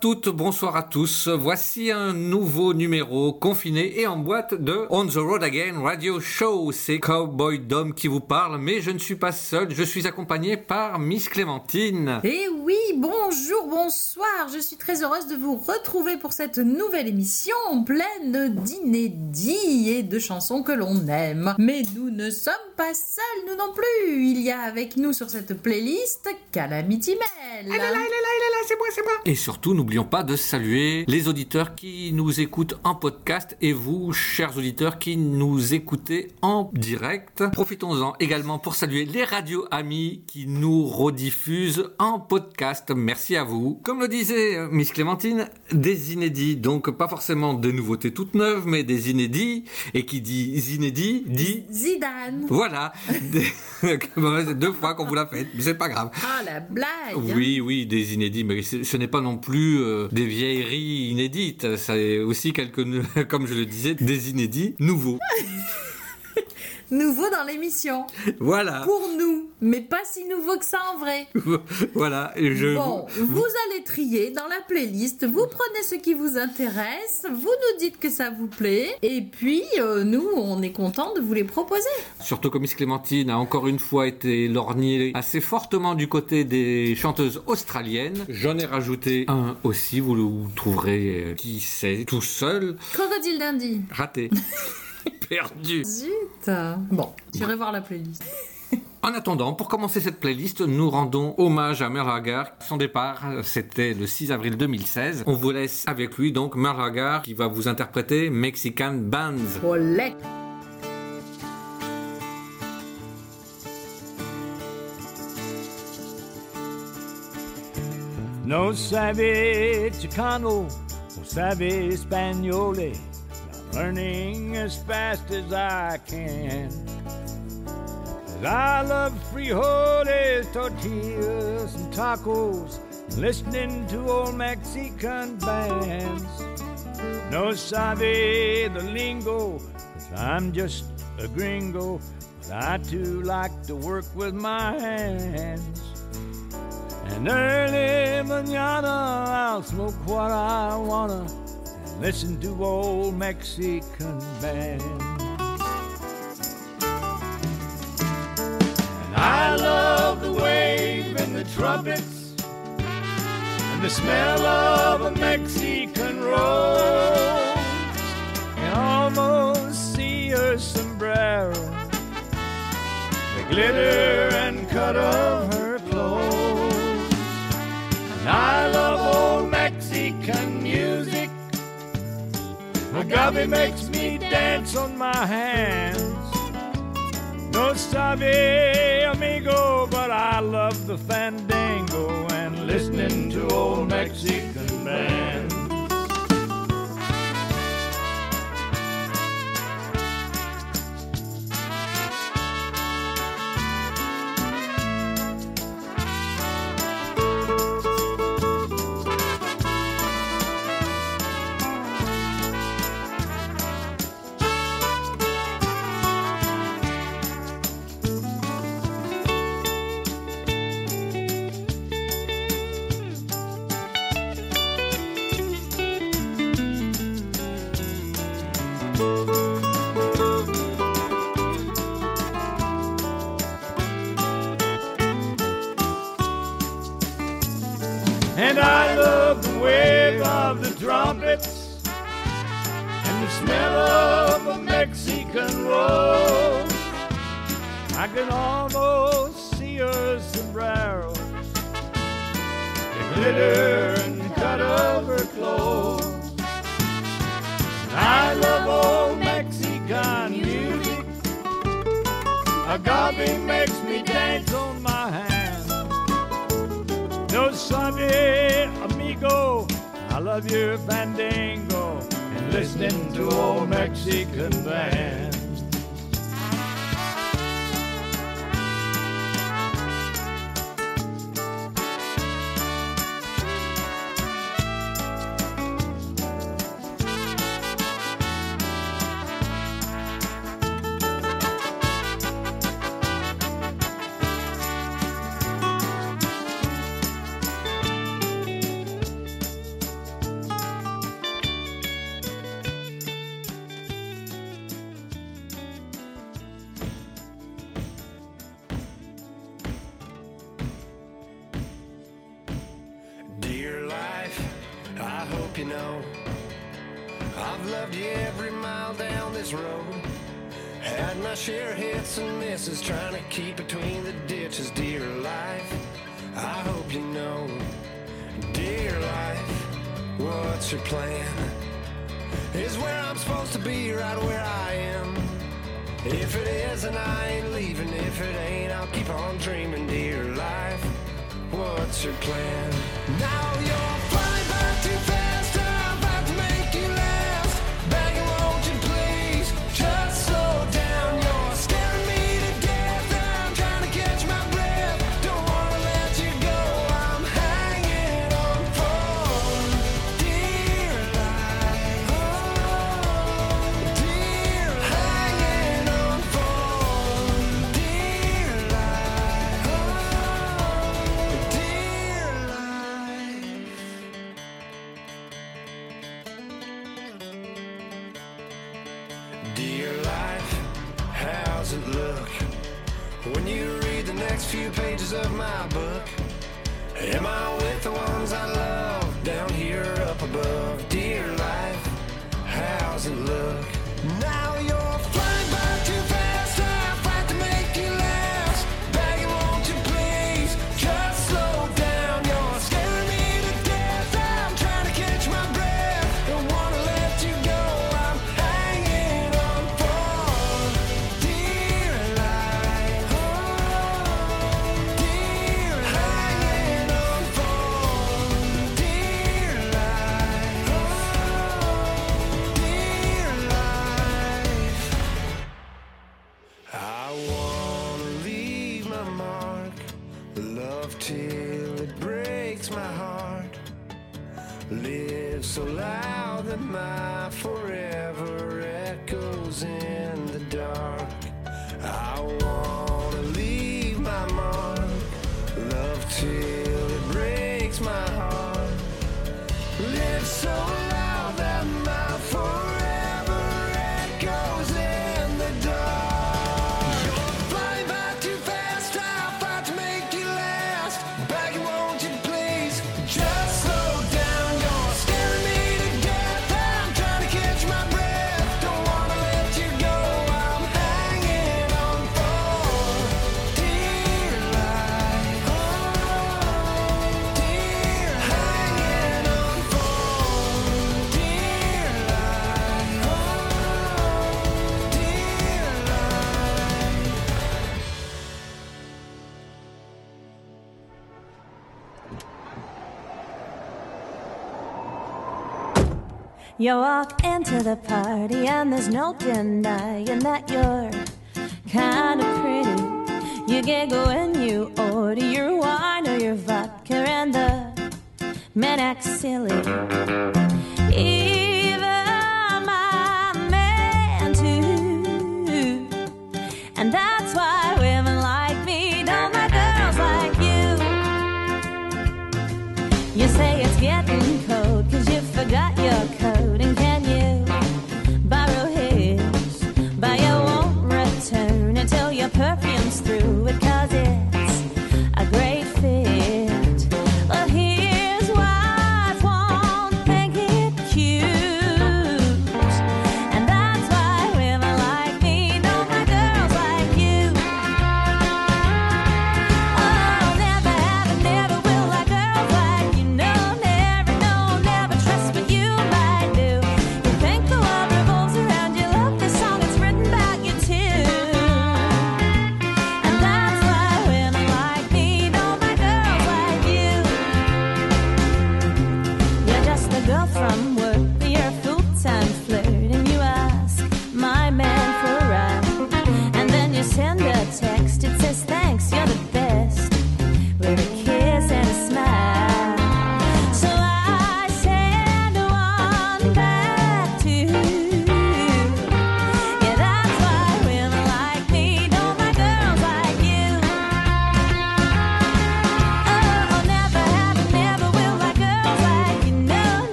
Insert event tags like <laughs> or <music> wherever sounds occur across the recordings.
Bonsoir à toutes, bonsoir à tous. Voici un nouveau numéro confiné et en boîte de On the Road Again Radio Show. C'est Cowboy Dom qui vous parle, mais je ne suis pas seul. Je suis accompagné par Miss Clémentine. Et oui, bonjour, bonsoir. Je suis très heureuse de vous retrouver pour cette nouvelle émission pleine d'inédits et de chansons que l'on aime. Mais nous ne sommes pas seuls, nous non plus. Il y a avec nous sur cette playlist Calamity Mel. Elle est là, elle est là, elle est là, c'est moi, c'est moi. Et surtout, n'oublions pas de saluer les auditeurs qui nous écoutent en podcast et vous, chers auditeurs, qui nous écoutez en direct. Profitons-en également pour saluer les radios amis qui nous rediffusent en podcast. Merci à vous. Comme le disait euh, Miss Clémentine, des inédits, donc pas forcément des nouveautés toutes neuves, mais des inédits. Et qui dit inédits dit Zidane. voilà. <laughs> Deux fois qu'on vous l'a fait, mais c'est pas grave. Ah, la blague. Oui, oui, des inédits, mais ce n'est pas non plus euh, des vieilleries inédites. C'est aussi quelques, <laughs> comme je le disais, des inédits nouveaux. <laughs> Nouveau dans l'émission. Voilà. Pour nous, mais pas si nouveau que ça en vrai. <laughs> voilà. Et je. Bon, vous allez trier dans la playlist, vous prenez ce qui vous intéresse, vous nous dites que ça vous plaît, et puis euh, nous, on est content de vous les proposer. Surtout que Miss Clémentine a encore une fois été lorgnée assez fortement du côté des chanteuses australiennes. J'en ai rajouté un aussi, vous le trouverez euh, qui sait, tout seul. Crocodile Dundee. Raté. <laughs> <laughs> Perdu. Zut. Bon, j'irai voir la playlist. <laughs> En attendant, pour commencer cette playlist, nous rendons hommage à Merle Haggard. Son départ, c'était le 6 avril 2016. On vous laisse avec lui, donc Merle Haggard, qui va vous interpréter Mexican Bands. Olé. No sabe Chicano, no sabe Españole. Learning as fast as I can. 'Cause I love frijoles, tortillas, and tacos, listening to old Mexican bands. No sabe the lingo, cause I'm just a gringo, but I too like to work with my hands. And early manana, I'll smoke what I wanna listen to old Mexican band. And I love the wave and the trumpets and the smell of a Mexican rose. And almost see her sombrero, the glitter and cut of her clothes. And I love old Mexican. Agave makes me dance on my hands. No sabe, amigo, but I love the fandango and listening to old Mexican bands. Trumpets and the smell of a Mexican rose. I can almost see her sombrero, the glitter and cut of her clothes. And I love old Mexican music. Agave makes me dance on my hands. No sabe, amigo, love your fandango and listening to old Mexican bands. loved you every mile down this road. Had my share hits and misses, trying to keep between the ditches, dear life. I hope you know, dear life, what's your plan? Is where I'm supposed to be, right where I am. If it isn't, I ain't leaving. If it ain't, I'll keep on dreaming, dear life. What's your plan? Now you're. You walk into the party and there's no denying that you're kind of pretty. You giggle when you order your wine or your vodka and the men act silly.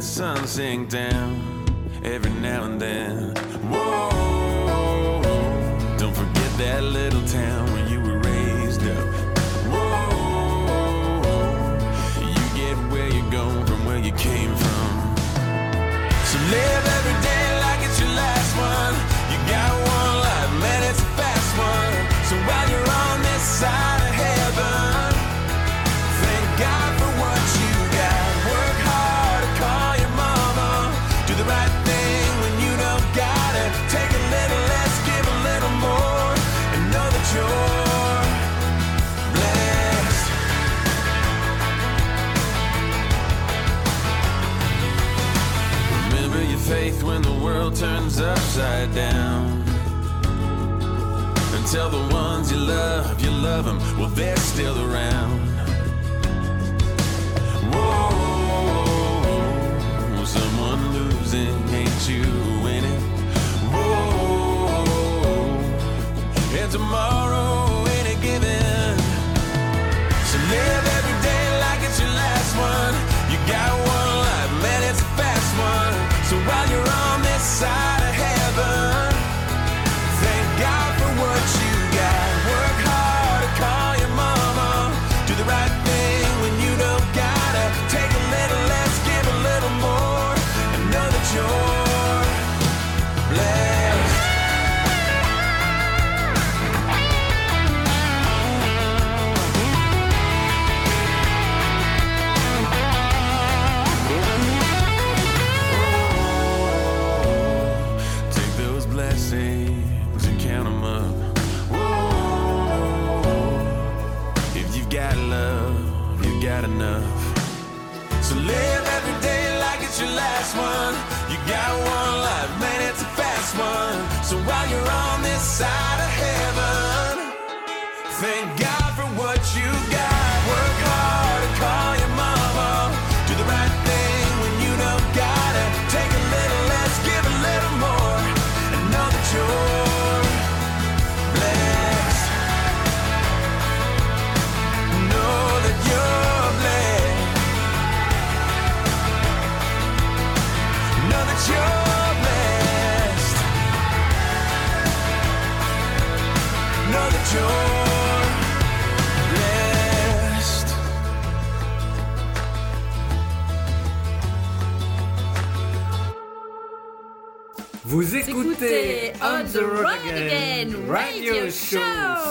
Sun sink down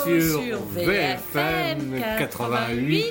sur VFM 88.9.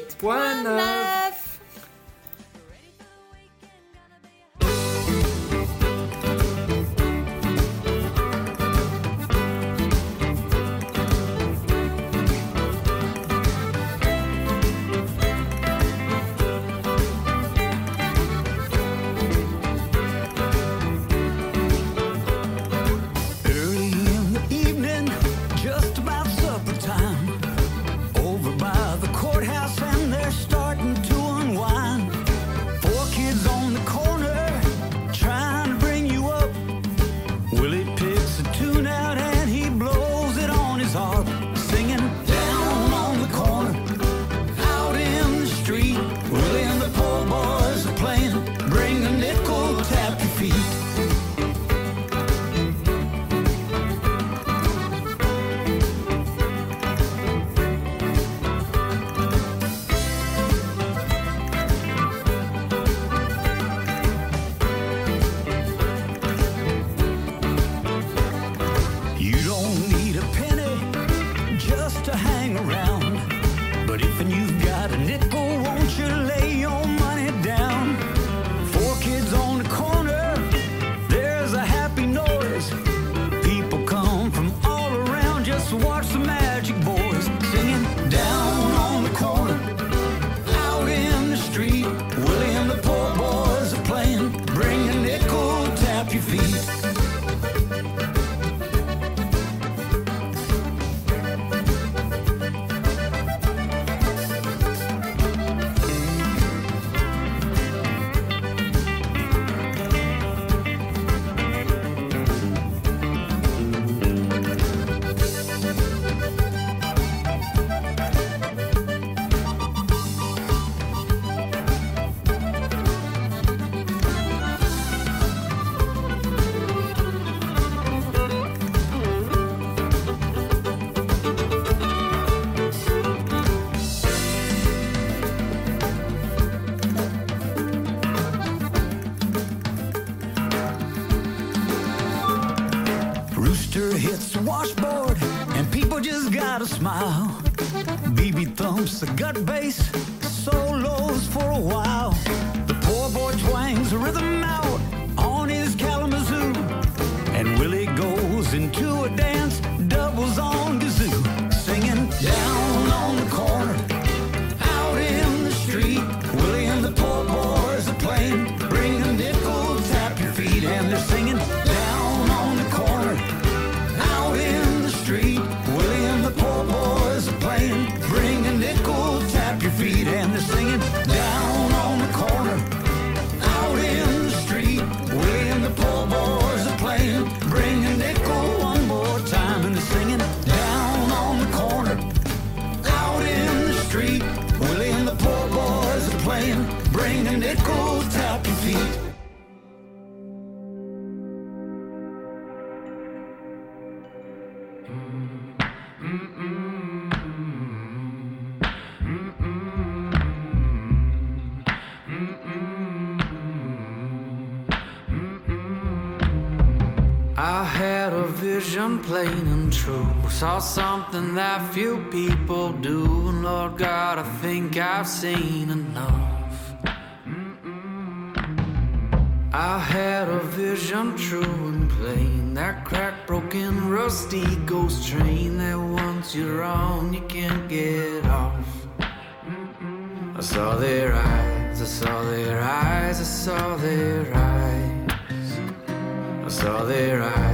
plain and true. Saw something that few people do, and Lord God, I think I've seen enough. I had a vision true and plain, that crack broken, rusty ghost train that once you're on, you can't get off. I saw their eyes, I saw their eyes, I saw their eyes, I saw their eyes.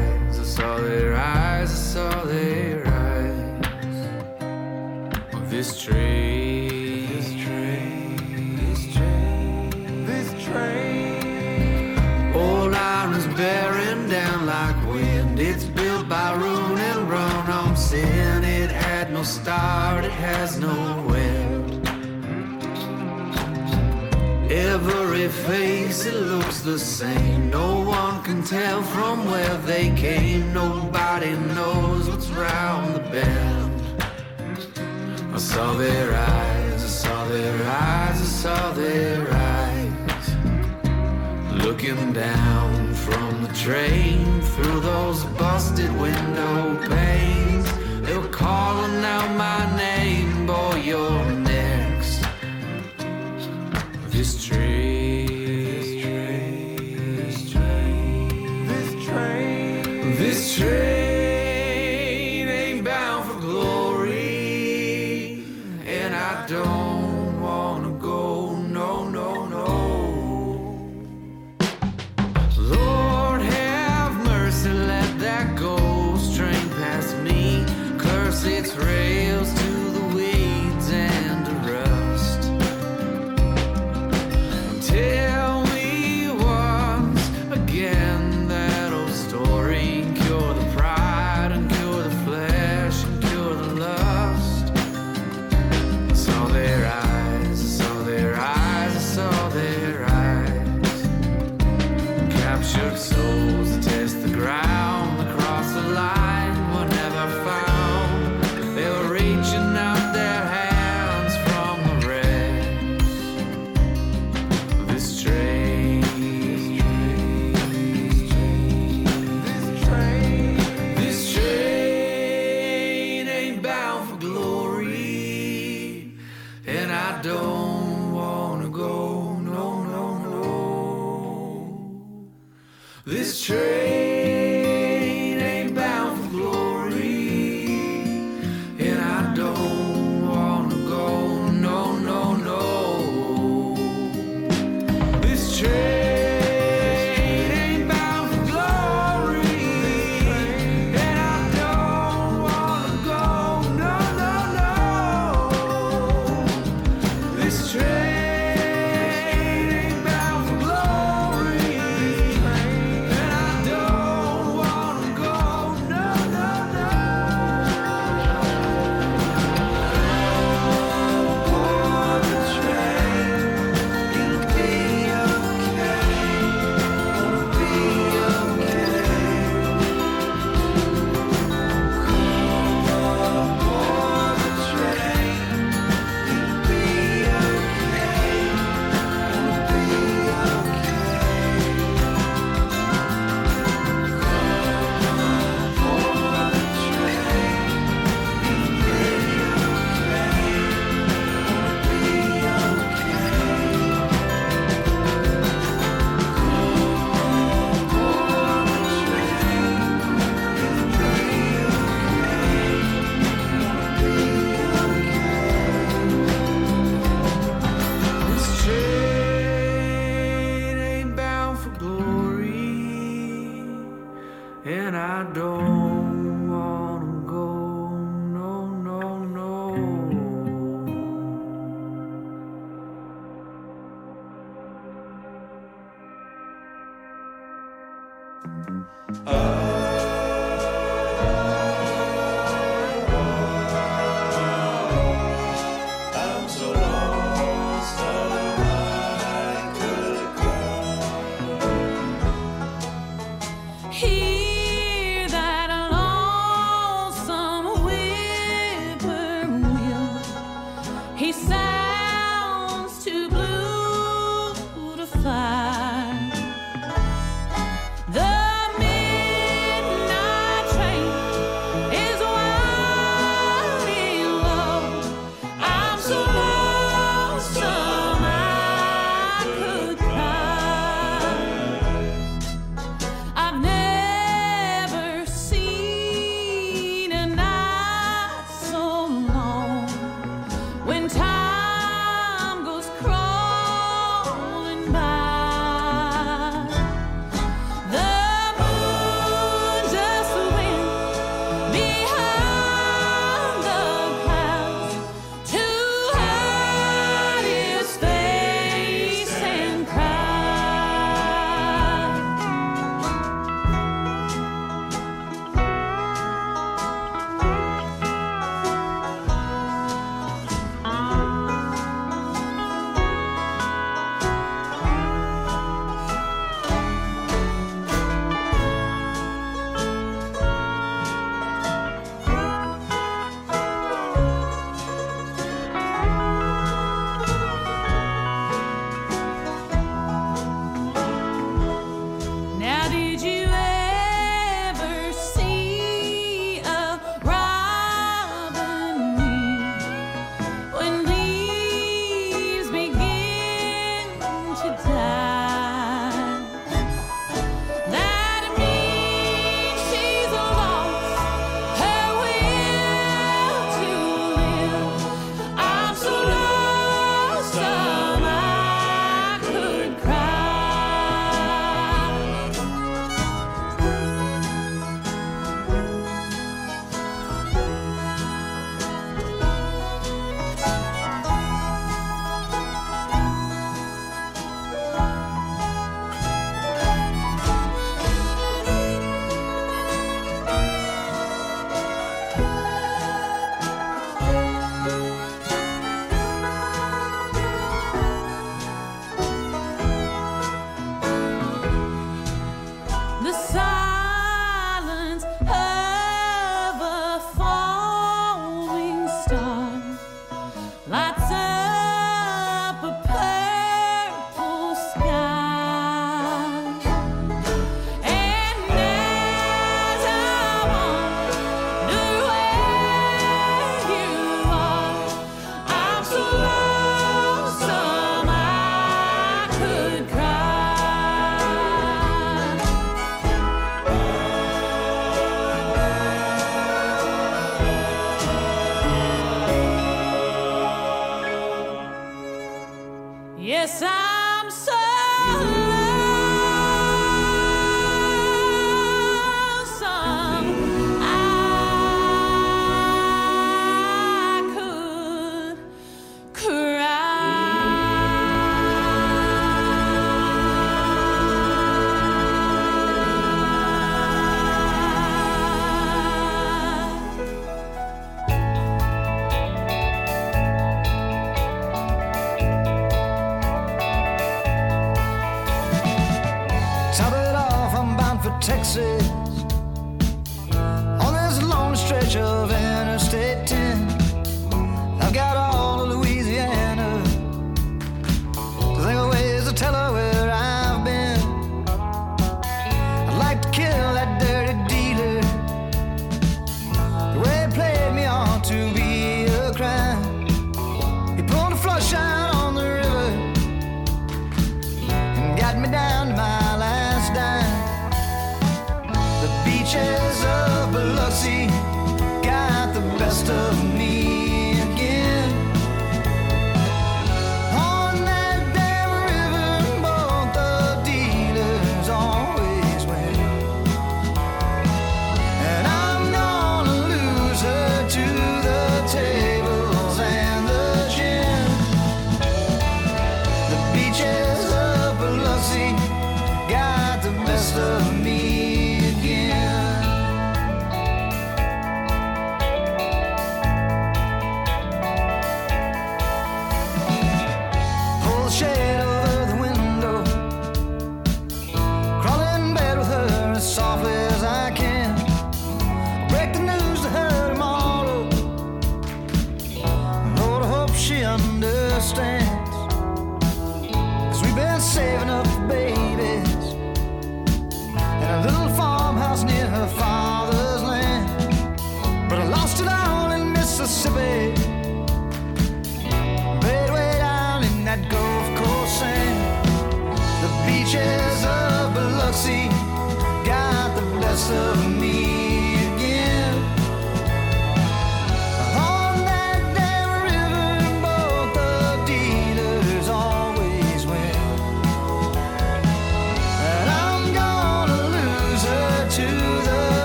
this train. This train. This train. This train. Old iron's bearing down like wind. It's built by ruin and Run. I'm it had no start, it has no end. Every face, it looks the same. No one can tell from where they came. Nobody knows what's round the bend saw their eyes, I saw their eyes, I saw their eyes. Looking down from the train through those busted window panes, they were calling out my name.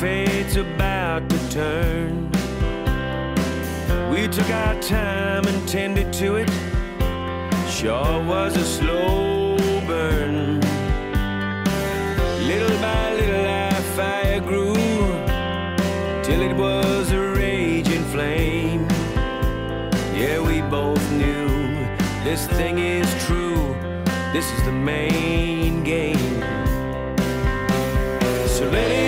Fate's about to turn. We took our time and tended to it. Sure was a slow burn. Little by little, our fire grew till it was a raging flame. Yeah, we both knew this thing is true. This is the main game. So let it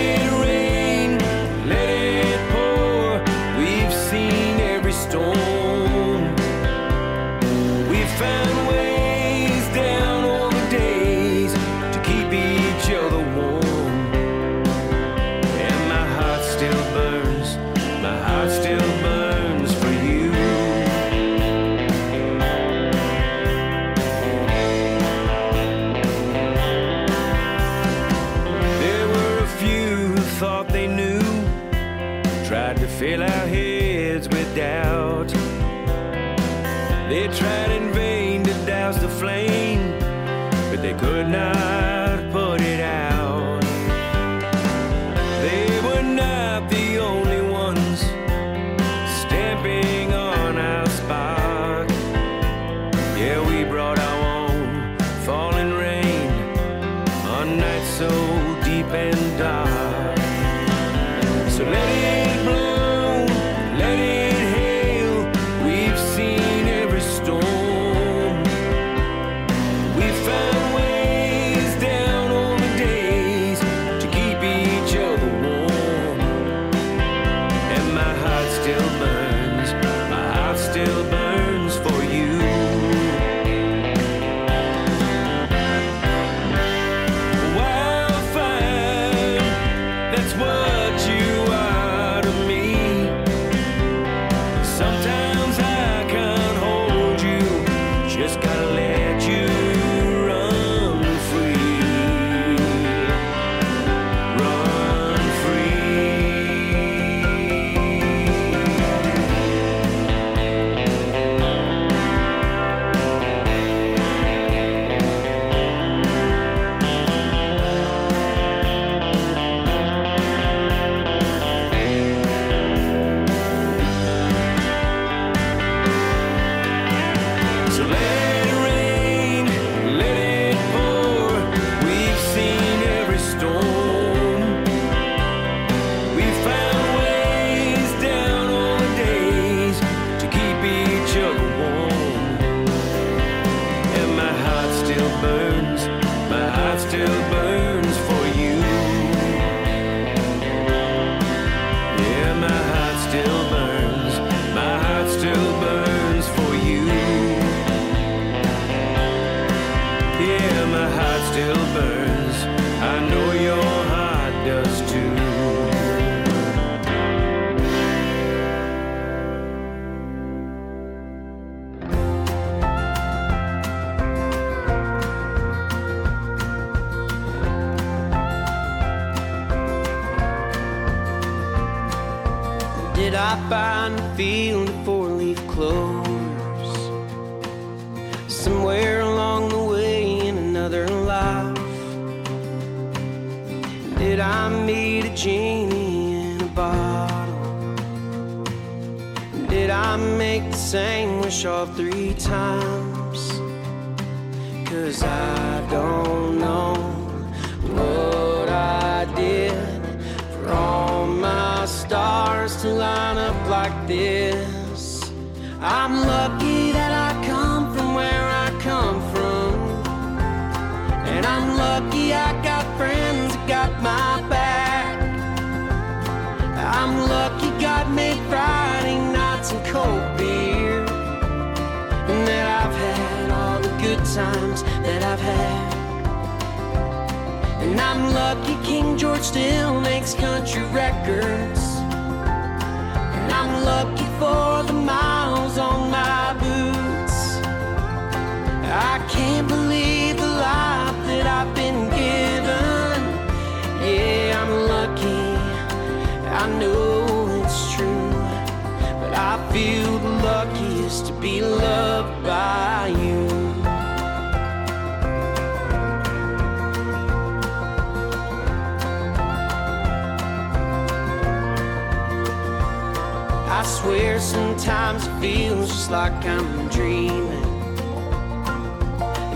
feels just like I'm dreaming.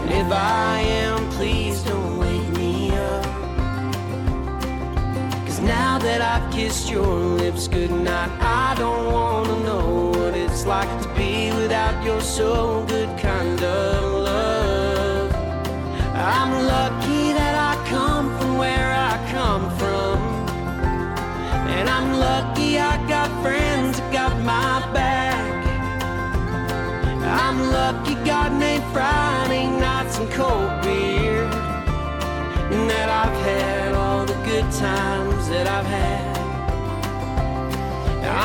And if I am, please don't wake me up. Cause now that I've kissed your lips goodnight, I don't wanna know what it's like to be without your so good lucky God made Friday nights and cold beer. And that I've had all the good times that I've had.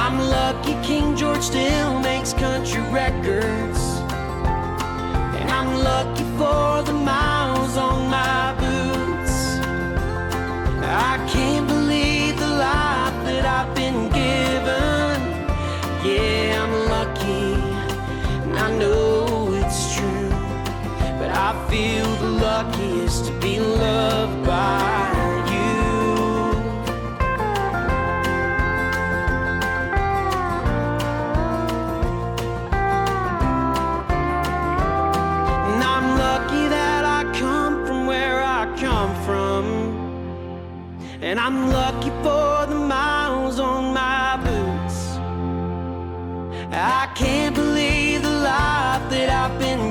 I'm lucky King George still makes country records. And I'm lucky for the miles on my boots. I can't believe the life that I've been given. Yeah, feel the luckiest to be loved by you. And I'm lucky that I come from where I come from. And I'm lucky for the miles on my boots. I can't believe the life that I've been.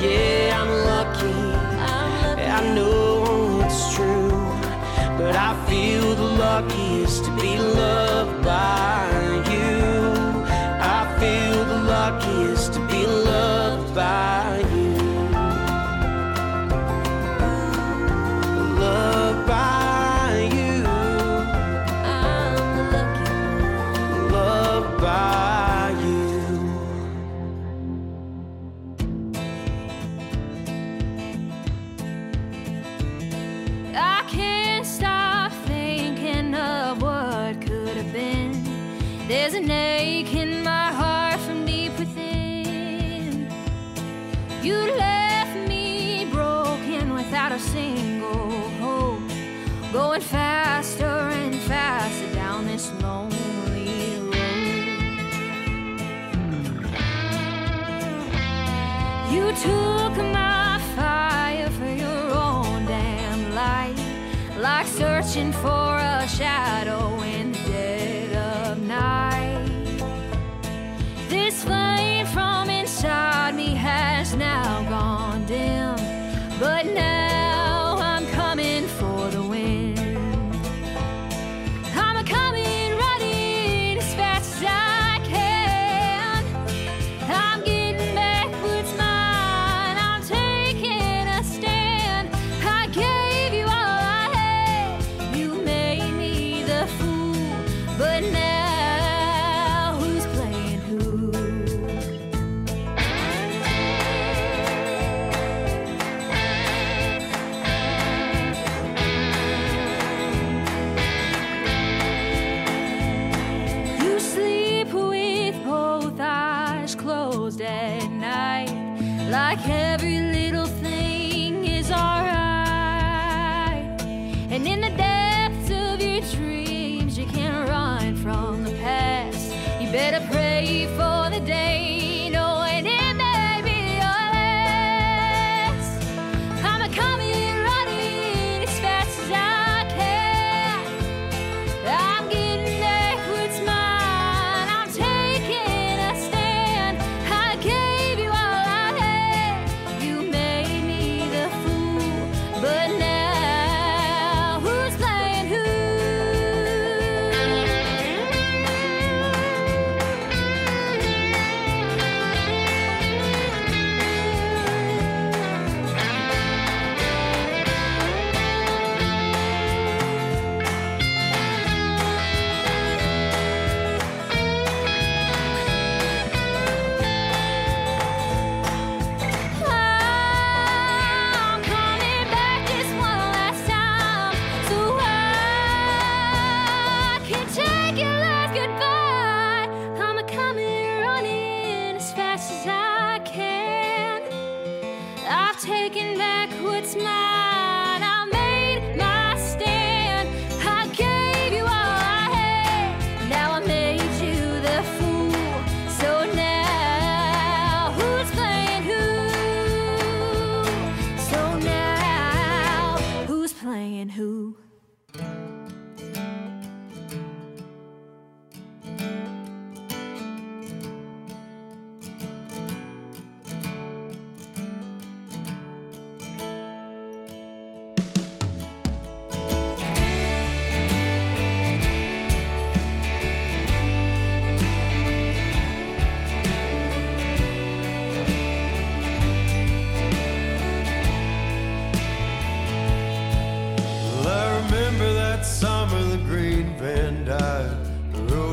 Yeah, I'm lucky. I know it's true. But I feel the luckiest to be loved by going faster and faster down this lonely road. You took my fire for your own damn light, like searching for a shadow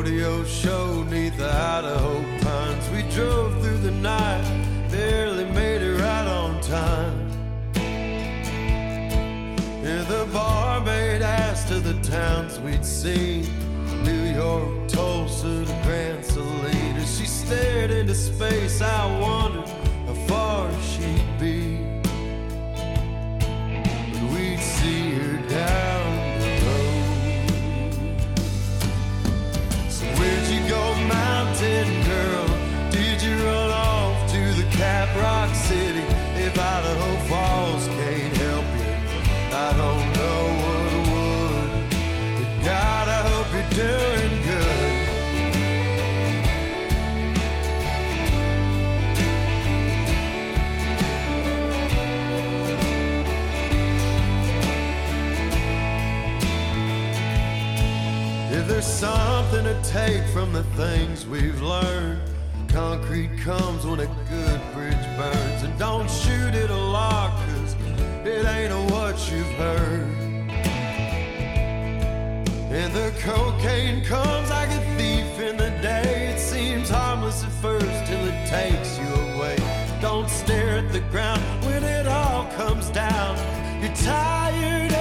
rodeo show neath the Idaho pines. We drove through the night, barely made it right on time. And the barmaid asked to the towns we'd seen New York, Tulsa, Grand Saline. As she stared into space, I wondered. Something to take from the things we've learned, concrete comes when a good bridge burns. And don't shoot it a lot, cause it ain't what you've heard. And the cocaine comes like a thief in the day. It seems harmless at first till it takes you away. Don't stare at the ground when it all comes down. You're tired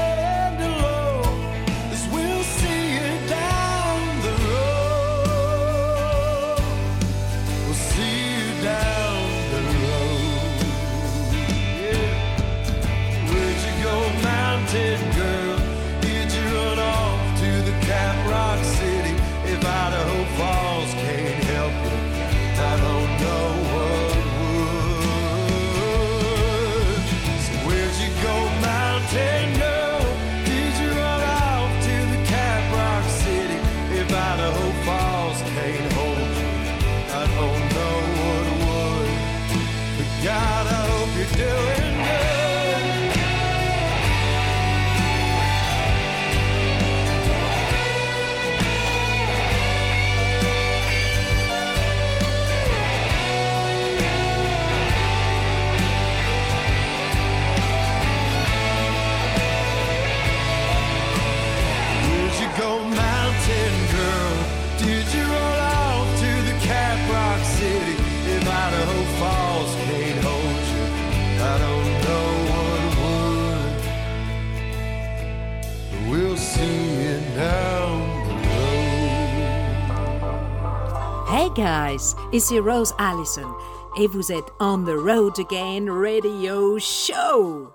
guys, ici Rose Allison et vous êtes On the Road Again Radio Show.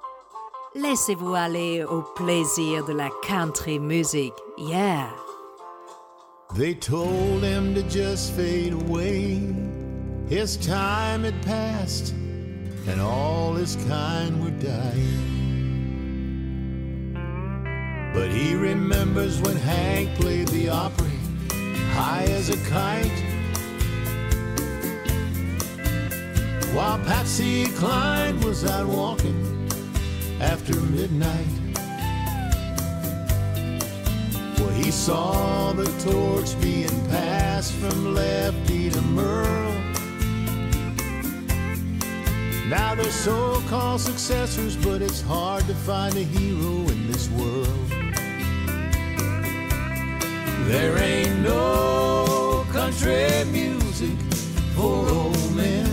Laissez-vous aller au plaisir de la country music. Yeah. They told him to just fade away. His time had passed, and all his kind were dying. But he remembers when Hank played the Opry, high as a kite. While Patsy Cline was out walking after midnight. Well, he saw the torch being passed from Lefty to Merle. Now they're so called successors, but it's hard to find a hero in this world. There ain't no country music for old men.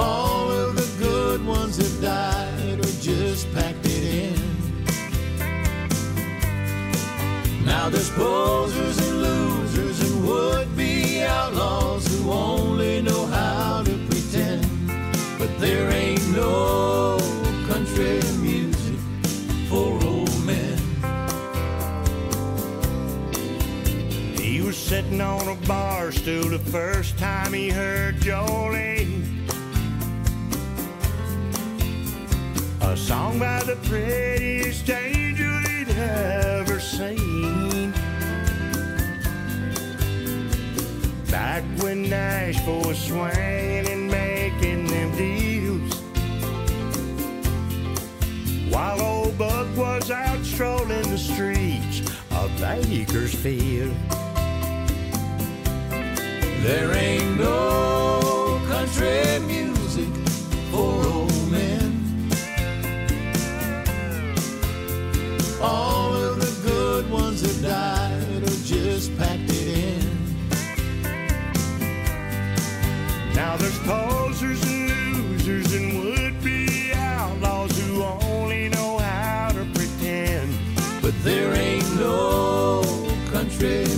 All of the good ones have died or just packed it in. Now there's posers and losers and would-be outlaws who only know how to pretend. But there ain't no country music for old men. He was sitting on a bar stool the first time he heard Jolene. A song by the prettiest angel he'd ever seen. Back when Nashville was swinging and making them deals. While old Buck was out strolling the streets of Bakersfield. There ain't no country music for old All of the good ones have died or just packed it in. Now there's posers and losers and would-be outlaws who only know how to pretend. But there ain't no country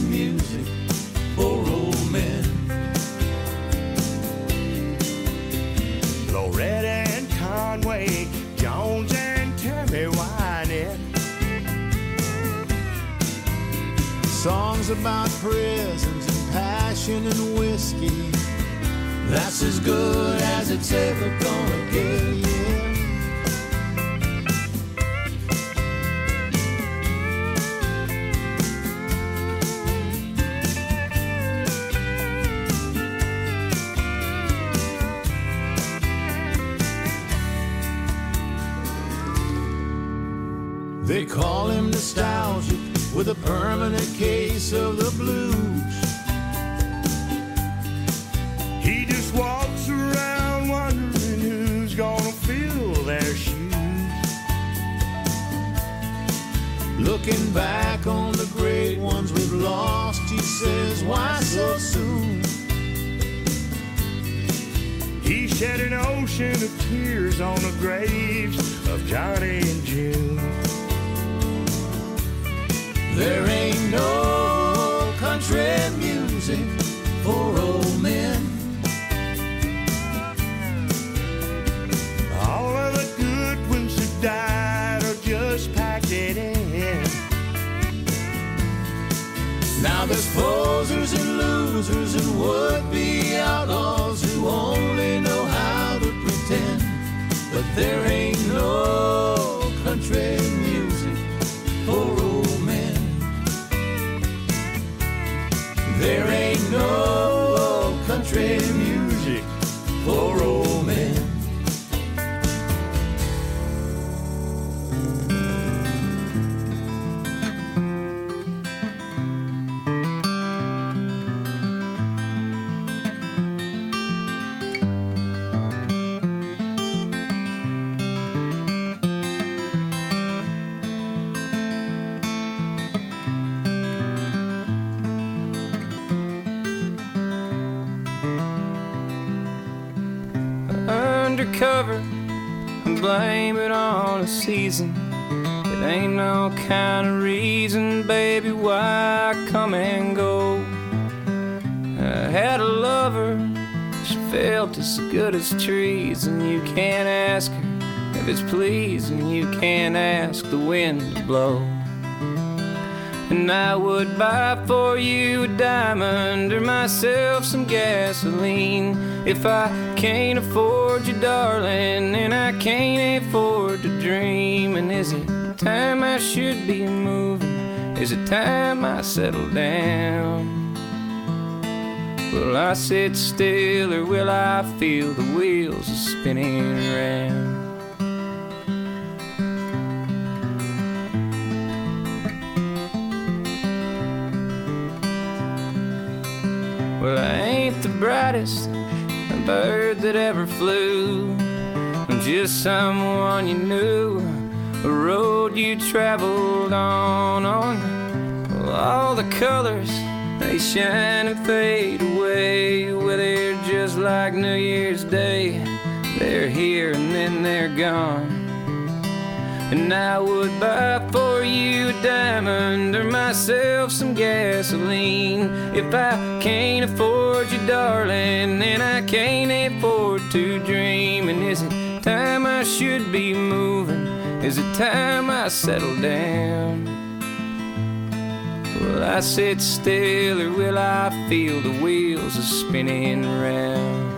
Songs about prisons and passion and whiskey. That's as good as it's ever gonna get, yeah. They call him nostalgic with a permanent case of the blues. He just walks around wondering who's gonna fill their shoes. Looking back on the great ones we've lost, he says, why so soon? He shed an ocean of tears on the graves of Johnny and June. There ain't no country music for old men. All of the good ones who died are just packed it in. Now there's posers and losers and would-be outlaws who only know how to pretend. But there ain't no country ain't trees, and you can't ask her if it's pleasing. You can't ask the wind to blow. And I would buy for you a diamond or myself some gasoline. If I can't afford you, darling, and I can't afford to dream. And is it time I should be moving? Is it time I settle down? Will I sit still or will I feel the wheels are spinning around? Well, I ain't the brightest bird that ever flew. I'm just someone you knew, a road you traveled on. On well, all the colors they shine and fade away. Well, they're just like New Year's Day. They're here and then they're gone. And I would buy for you a diamond or myself some gasoline. If I can't afford you, darling, then I can't afford to dream. And is it time I should be moving? Is it time I settle down? Will I sit still or will I feel the wheels are spinning round?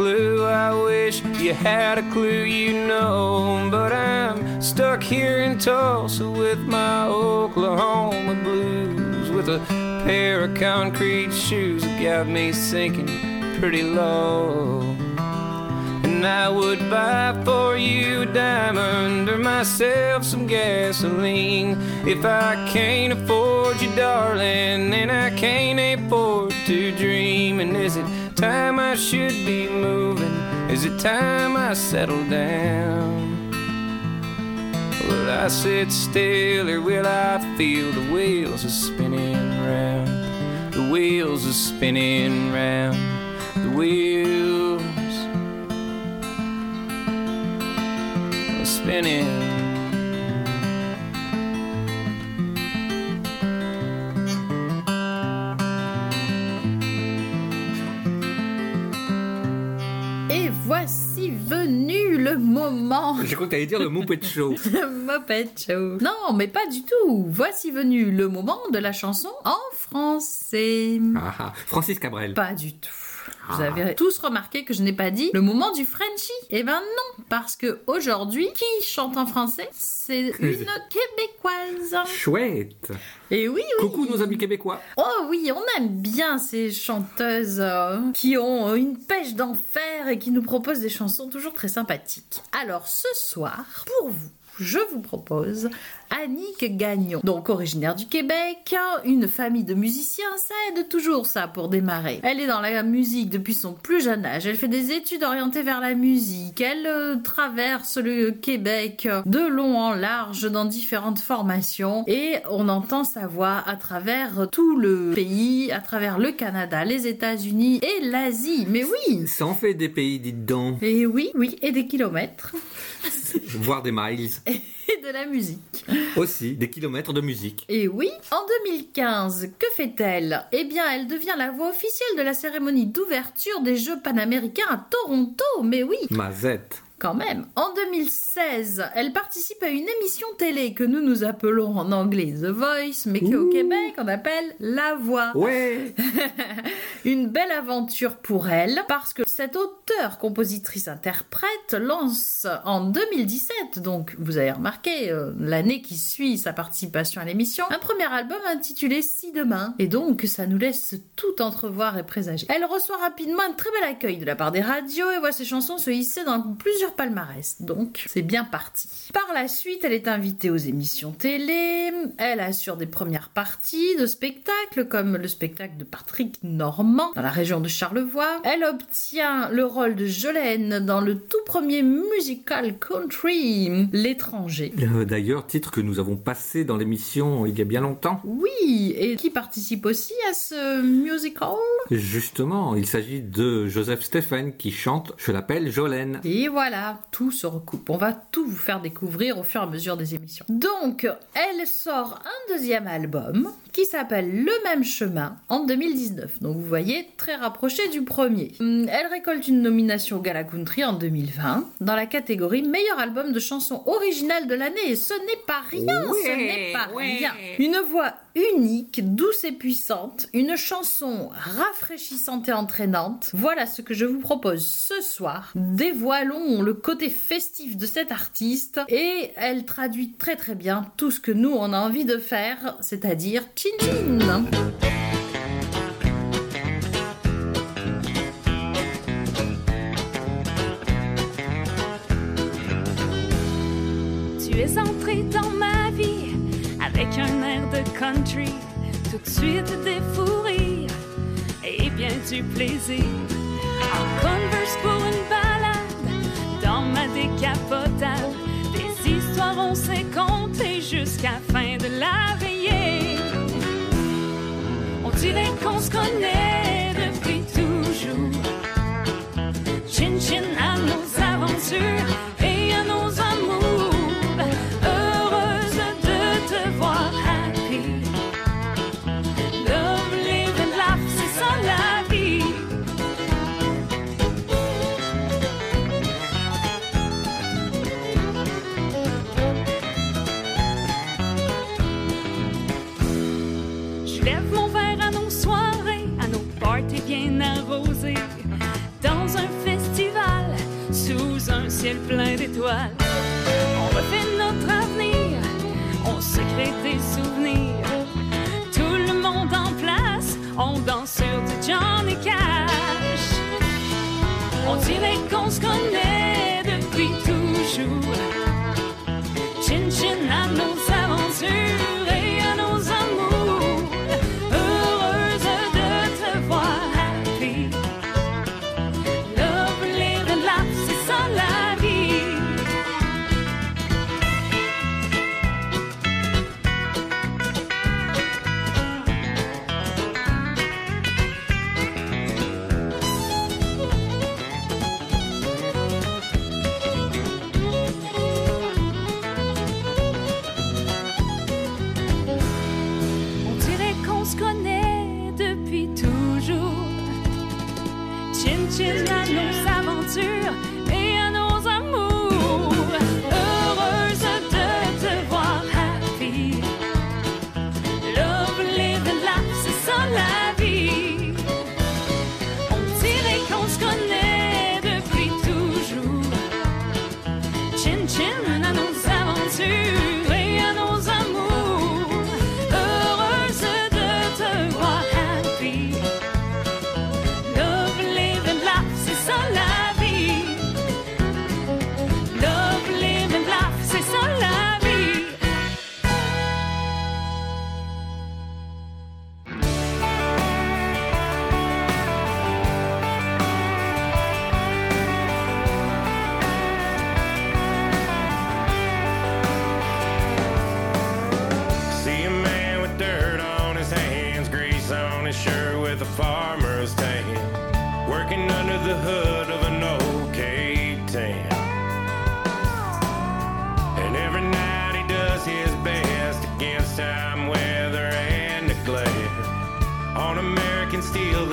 Clue. I wish you had a clue, you know. But I'm stuck here in Tulsa with my Oklahoma blues. With a pair of concrete shoes that got me sinking pretty low. And I would buy for you a diamond or myself some gasoline. If I can't afford you, darling, then I can't afford to dream. And is it time I should be moving? Is it time I settle down? Will I sit still or will I feel the wheels are spinning round? The wheels are spinning round. The wheels are spinning. Le moment. J'ai cru que t'allais dire le Muppet <laughs> Show. Le Muppet Show. Non, mais pas du tout. Voici venu le moment de la chanson en français. Ah, ah. Francis Cabrel. Pas du tout. Vous Ah. avez tous remarqué que je n'ai pas dit le moment du Frenchie. Eh ben non, parce que aujourd'hui, qui chante en français C'est <laughs> une québécoise. Chouette. Et oui, oui. Coucou nos amis québécois. Oh oui, on aime bien ces chanteuses euh, qui ont une pêche d'enfer et qui nous proposent des chansons toujours très sympathiques. Alors ce soir, pour vous, je vous propose Annick Gagnon. Donc originaire du Québec, une famille de musiciens, ça aide toujours ça pour démarrer. Elle est dans la musique depuis son plus jeune âge, elle fait des études orientées vers la musique, elle euh, traverse le Québec de long en large dans différentes formations et on entend sa voix à travers tout le pays, à travers le Canada, les États-Unis et l'Asie. Mais oui Ça en fait des pays, dites donc. Et oui, oui, et des kilomètres. Voire des miles. <laughs> Et de la musique. Aussi, des kilomètres de musique. Et oui, en 2015, que fait-elle? Eh bien, elle devient la voix officielle de la cérémonie d'ouverture des Jeux panaméricains à Toronto. Mais oui, Mazette. Quand même. En 2016, elle participe à une émission télé que nous nous appelons en anglais The Voice, mais qu'au Québec on appelle La Voix. Ouais. <laughs> Une belle aventure pour elle, parce que cette auteure, compositrice, interprète lance en 2017, donc vous avez remarqué, euh, l'année qui suit sa participation à l'émission, un premier album intitulé Si demain, et donc ça nous laisse tout entrevoir et présager. Elle reçoit rapidement un très bel accueil de la part des radios et voit ses chansons se hisser dans plusieurs palmarès, donc c'est bien parti. Par la suite, elle est invitée aux émissions télé, elle assure des premières parties de spectacles comme le spectacle de Patrick Normand dans la région de Charlevoix. Elle obtient le rôle de Jolene dans le tout premier musical country, L'étranger. Euh, D'ailleurs, titre que nous avons passé dans l'émission il y a bien longtemps. Oui, et qui participe aussi à ce musical Justement, il s'agit de Joseph Stephen qui chante Je l'appelle Jolene. Et voilà, tout se recoupe. On va tout vous faire découvrir au fur et à mesure des émissions. Donc, elle sort un deuxième album qui s'appelle Le même chemin en 2019. Donc, vous voyez, très rapproché du premier. Hum, Elle récolte une nomination au Gala Country en 2020 dans la catégorie meilleur album de chansons originales de l'année. Et ce n'est pas rien, ce n'est pas ouais. rien. Une voix unique, douce et puissante, une chanson rafraîchissante et entraînante. Voilà ce que je vous propose ce soir. Dévoilons le côté festif de cette artiste et elle traduit très très bien tout ce que nous on a envie de faire, c'est-à-dire chin chin. Tu es entré dans ma vie avec un air de country, tout de suite des fous rires et bien du plaisir. En jusqu'à fin de la veillée. On dirait qu'on se connaît depuis toujours. Chin chin à nos aventures On refait notre avenir, on se crée des souvenirs. Tout le monde en place, on danse sur du Johnny Cash. On dirait qu'on se connaît depuis toujours. Chin chin à nos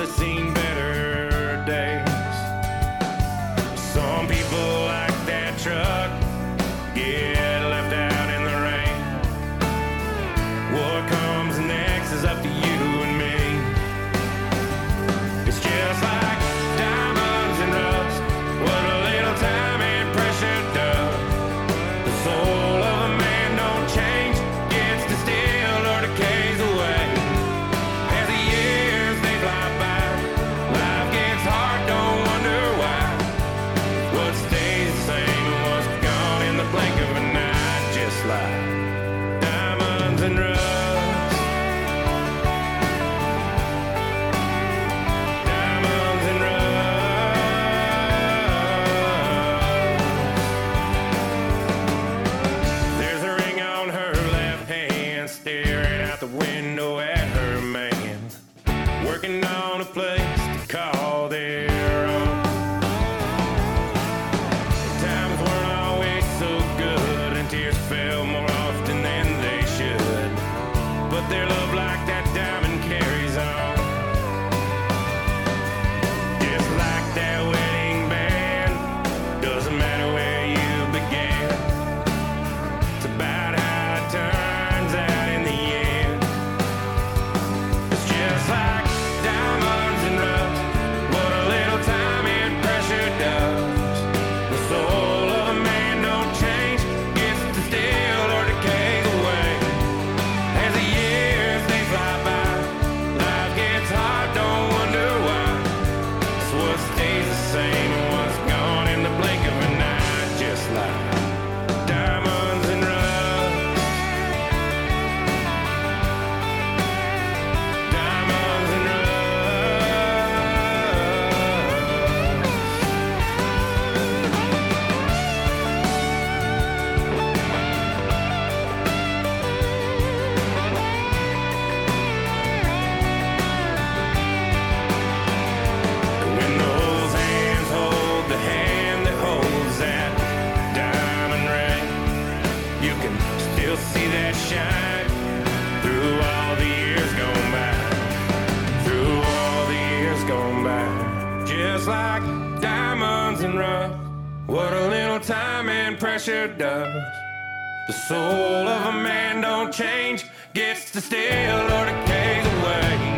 assim. and rough. What a little time and pressure does. The soul of a man don't change, gets to steal or decay away.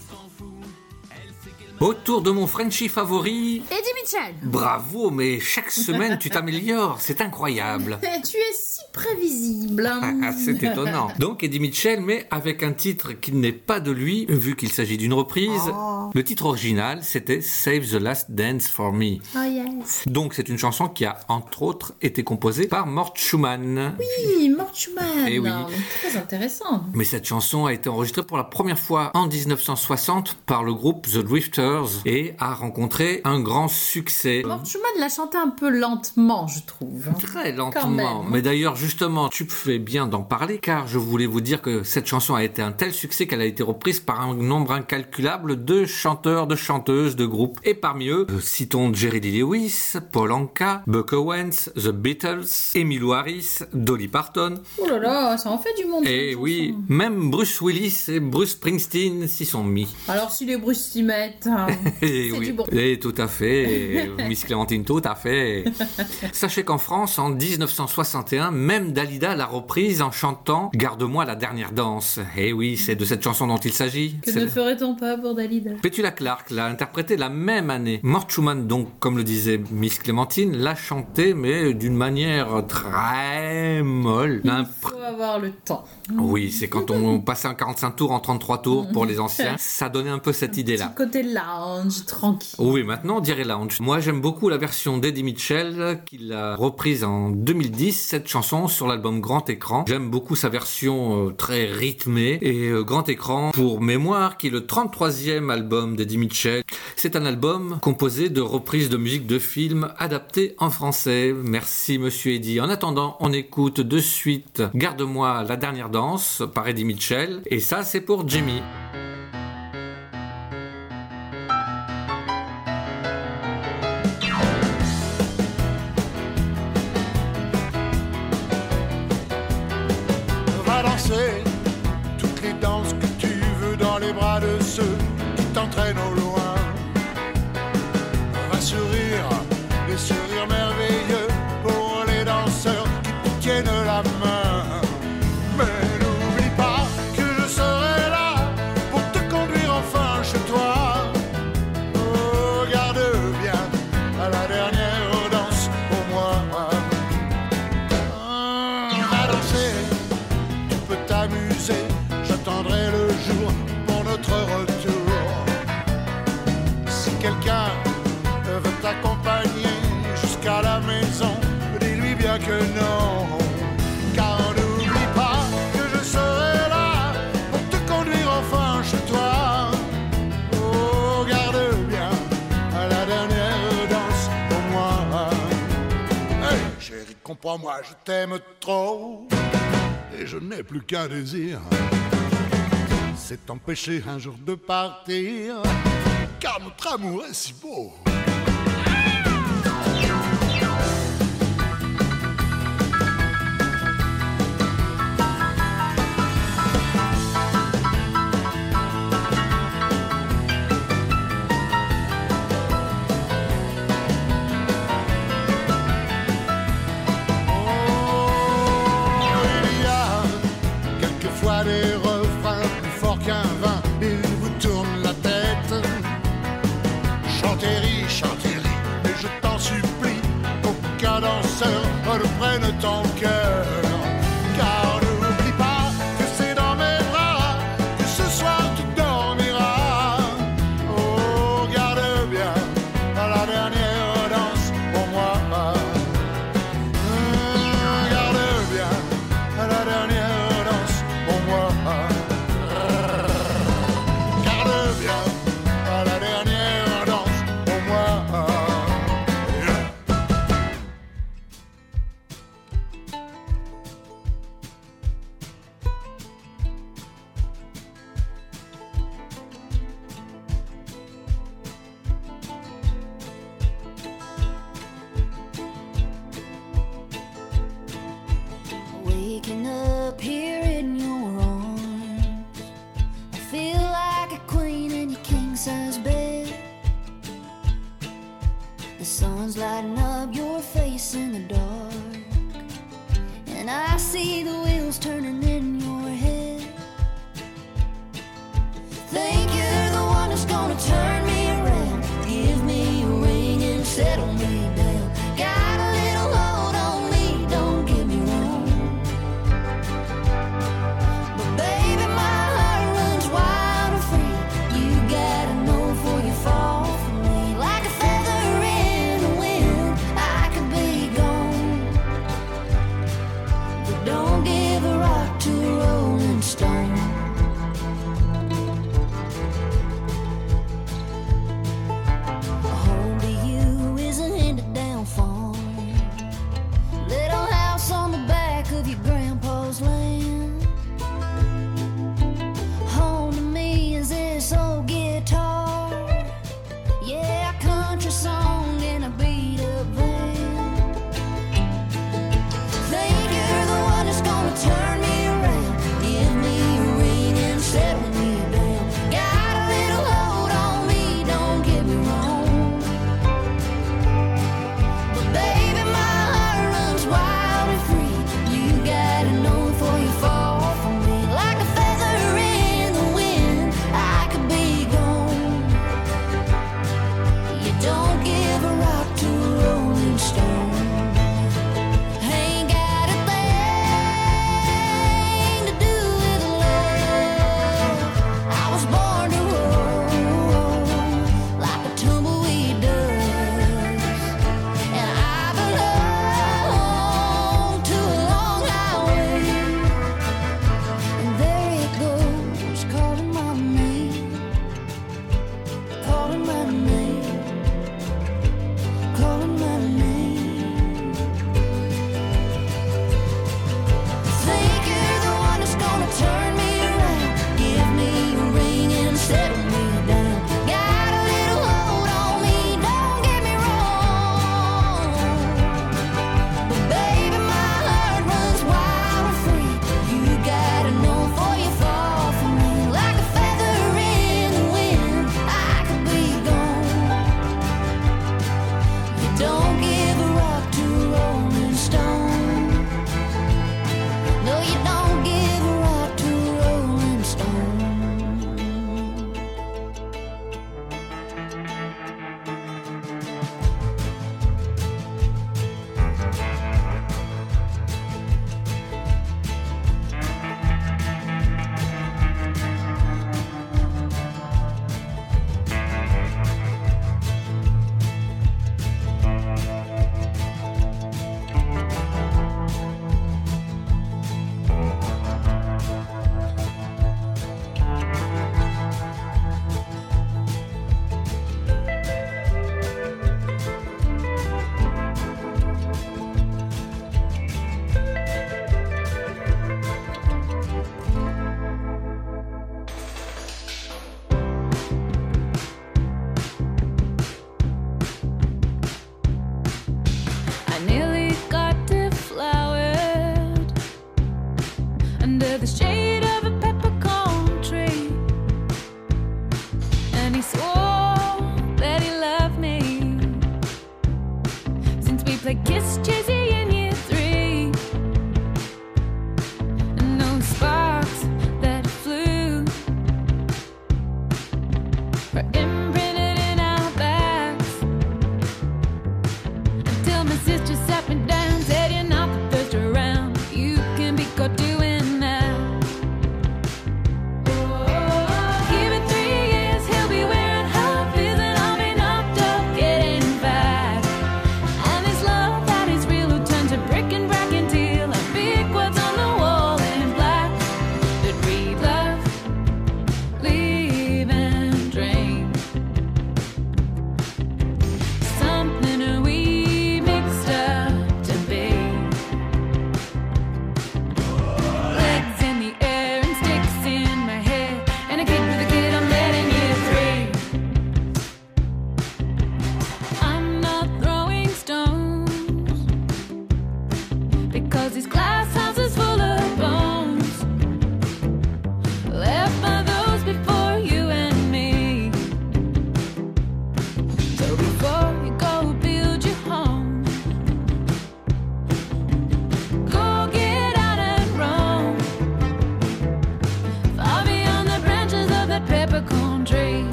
Autour de mon Frenchie favori. Eddie Mitchell. Bravo, mais chaque semaine tu t'améliores, c'est incroyable. tu es si prévisible. Ah, ah, c'est étonnant. Donc Eddie Mitchell, mais avec un titre qui n'est pas de lui, vu qu'il s'agit d'une reprise. Oh. Le titre original, c'était Save the Last Dance for Me. Oh yes. Donc c'est une chanson qui a entre autres été composée par Mort Schumann. Oui, Mort Schumann. Et oui. Très intéressant. Mais cette chanson a été enregistrée pour la première fois en 1960 par le groupe The Drifters et a rencontré un grand succès. Mort Schumann l'a chanté un peu lentement, je trouve. Très Quand lentement. Mais d'ailleurs, justement, tu fais bien d'en parler car je voulais vous dire que cette chanson a été un tel succès qu'elle a été reprise par un nombre incalculable de chanteurs, de chanteuses, de groupes. Et parmi eux, euh, citons Jerry Lee Lewis, Paul Anka, Buck Owens, The Beatles, Emmylou Harris, Dolly Parton. Oh là là, ça en fait du monde. Et oui, même Bruce Willis et Bruce Springsteen s'y sont mis. Alors si les Bruce s'y mettent, hein, <laughs> Et c'est oui, du bon. et tout à fait, <laughs> Miss Clémentine, tout à fait. Sachez qu'en France, en 1961, même Dalida l'a reprise en chantant Garde-moi la dernière danse. Et oui, c'est de cette chanson dont il s'agit. Que ne ferait-on pas pour Dalida? Petula Clark l'a interprété la même année. Mort Schumann, donc, comme le disait Miss Clémentine, l'a chanté, mais d'une manière très molle. Il faut avoir le temps. Oui, c'est quand on <laughs> passait un 45 tours en 33 tours pour les anciens. Ça donnait un peu cette idée-là. Côté lounge, tranquille. Oui, maintenant on dirait lounge. Moi j'aime beaucoup la version d'Eddie Mitchell qu'il a reprise en 2010, cette chanson sur l'album Grand Écran. J'aime beaucoup sa version euh, très rythmée et euh, Grand Écran pour mémoire qui est le 33e album d'Eddie Mitchell. C'est un album composé de reprises de musique de films adaptées en français. Merci monsieur Eddie. En attendant, on écoute de suite Garde-moi la dernière danse par Eddie Mitchell et ça c'est pour Jimmy. Plus qu'un désir. C'est t'empêcher un jour de partir. Car notre amour est si beau.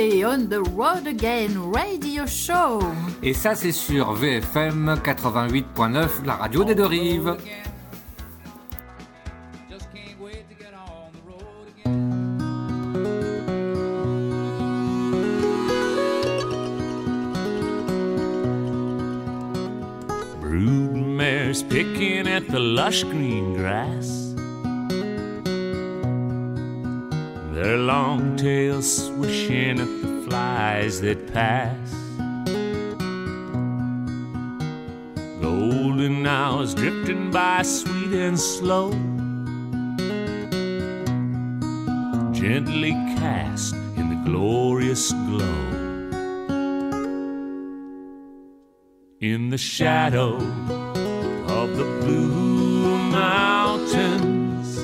On the Road Again Radio Show. Et ça, c'est sur VFM 88.9, la radio des deux rives. Brood mares picking at the lush green grass. That pass. Golden hours drifting by sweet and slow. Gently cast in the glorious glow. in the shadow of the blue mountains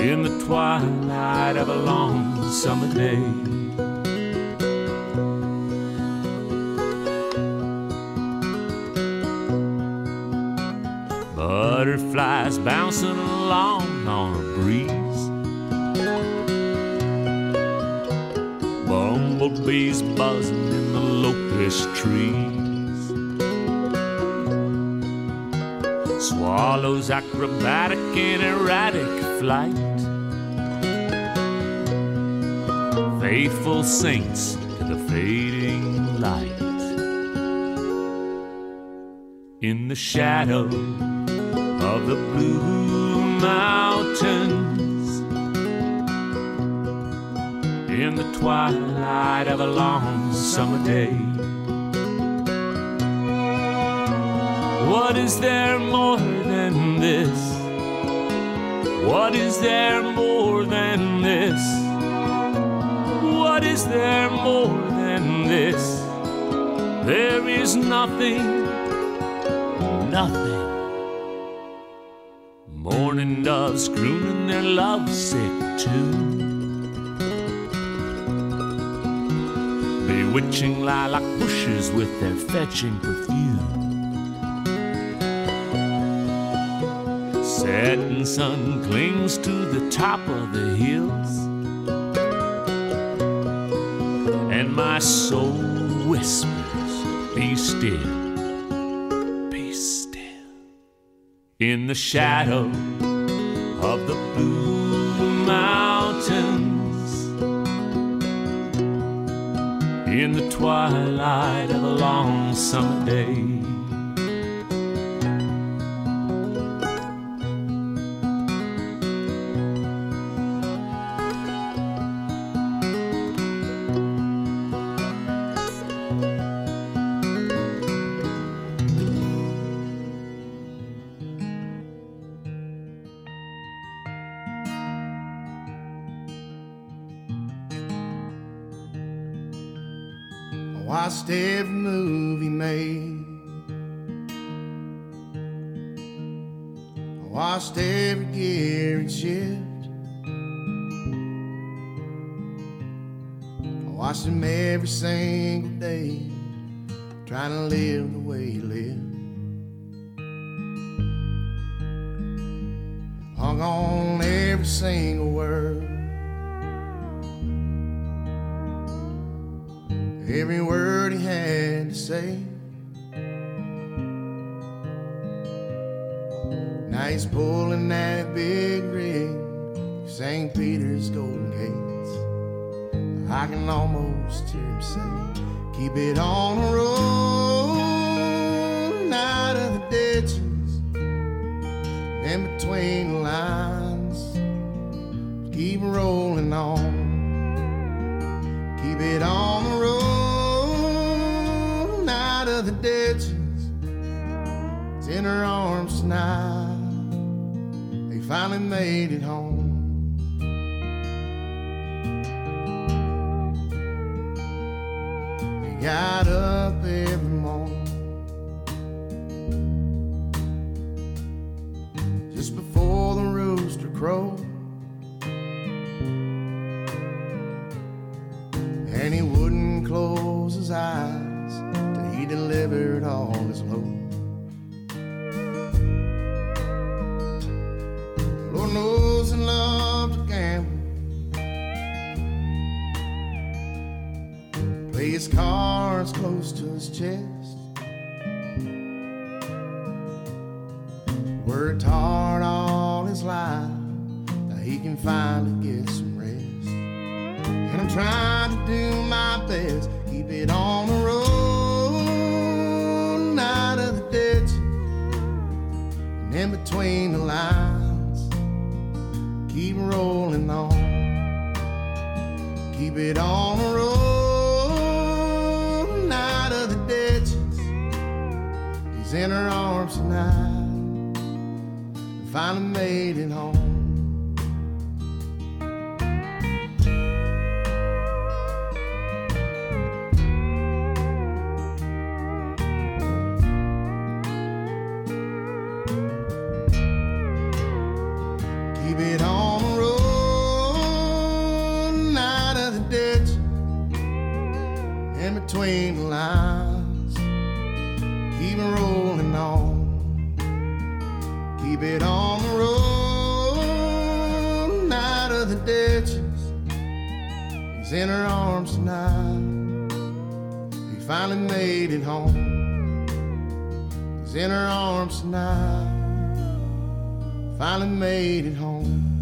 in the twilight of a long summer day butterflies bouncing along on a breeze bumblebees buzzing in the locust trees. Swallows acrobatic and erratic flight. Faithful saints to the fading light. In the shadow of the blue mountains in the twilight of a long summer day. What is there more than this? What is there more than this? What is there more than this? There is nothing, nothing. Morning doves crooning their lovesick tune. bewitching lilac bushes with their fetching perfume. Setting sun clings to the top of the hills, soul whispers, Be still, be still. In the shadow of the blue mountains in the twilight of a long summer day. Single day, trying to live the way he lived. Hung on every single word. every word he had to say. Now he's pulling that big rig, St. Peter's Golden Gates. I can almost hear him say, Keep it on the road, out of the ditches, in between the lines. Keep rolling on. Keep it on the road, out of the ditches. It's in her arms tonight. They finally made it home. Got up every is in her arms now. Finally made it home.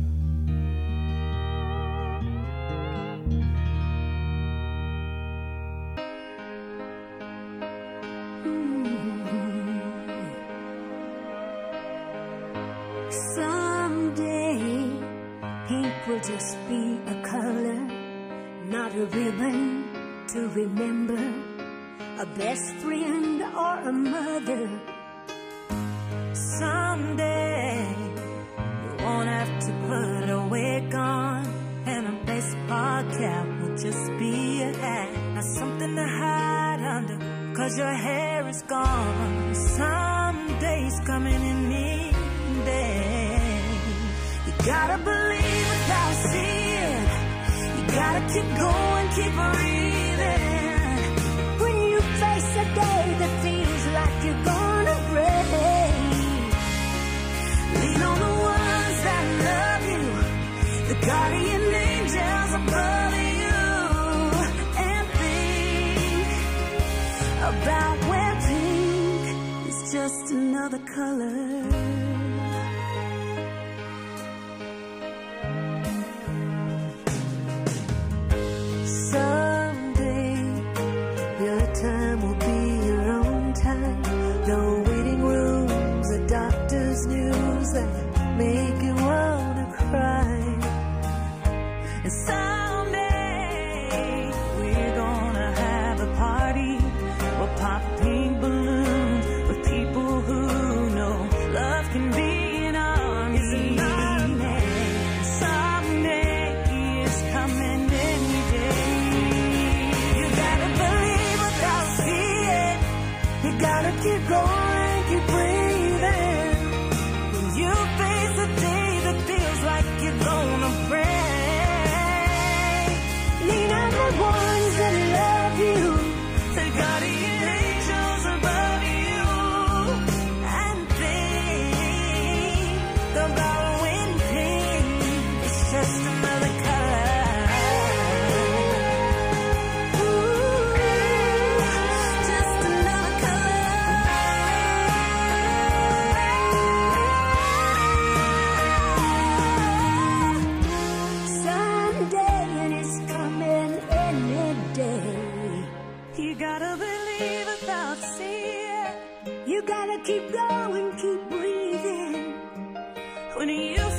when you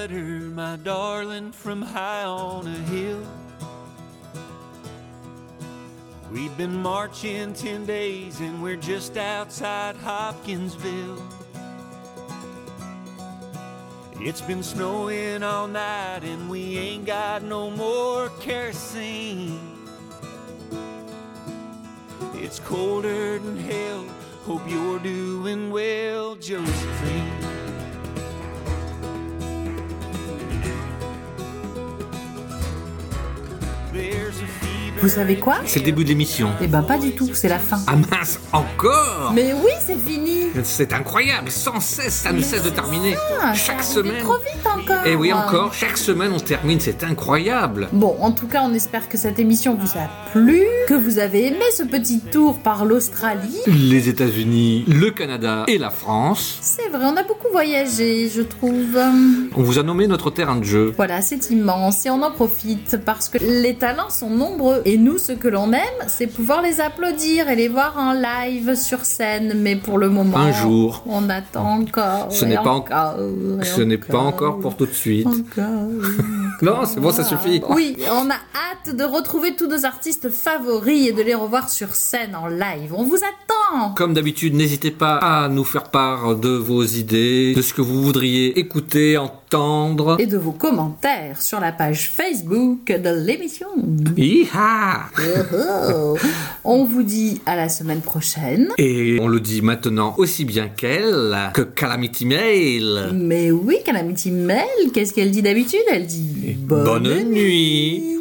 letter, my darling, from high on a hill. We've been marching 10 days and we're just outside Hopkinsville. It's been snowing all night and we ain't got no more kerosene. It's colder than hell. Hope you're doing well, Josephine. Vous savez quoi C'est le début de l'émission. Eh ben pas du tout, c'est la fin. Ah mince, encore Mais oui, c'est fini C'est incroyable, sans cesse, ça ne cesse de terminer. Chaque ça semaine. trop vite encore Et oui, encore, chaque semaine on termine, c'est incroyable. Bon, en tout cas, on espère que cette émission vous a plu, que vous avez aimé ce petit tour par l'Australie. Les États-Unis, le Canada et la France. C'est vrai, on a beaucoup voyagé, je trouve. On vous a nommé notre terrain de jeu. Voilà, c'est immense et on en profite parce que les talents sont nombreux et nous, ce que l'on aime, c'est pouvoir les applaudir et les voir en live sur scène. Mais pour le moment, Un jour. on attend encore. Ce n'est pas, en- encore, ce n'est pas encore pour tout de suite. Encore. <laughs> Non, c'est bon, ça suffit. Oui, on a hâte de retrouver tous nos artistes favoris et de les revoir sur scène en live. On vous attend Comme d'habitude, n'hésitez pas à nous faire part de vos idées, de ce que vous voudriez écouter, entendre. et de vos commentaires sur la page Facebook de l'émission. Hi-ha Oh. On vous dit à la semaine prochaine. Et on le dit maintenant aussi bien qu'elle, que Calamity Mail. Mais oui, Calamity Mel, qu'est-ce qu'elle dit d'habitude? Elle dit Bonne nuit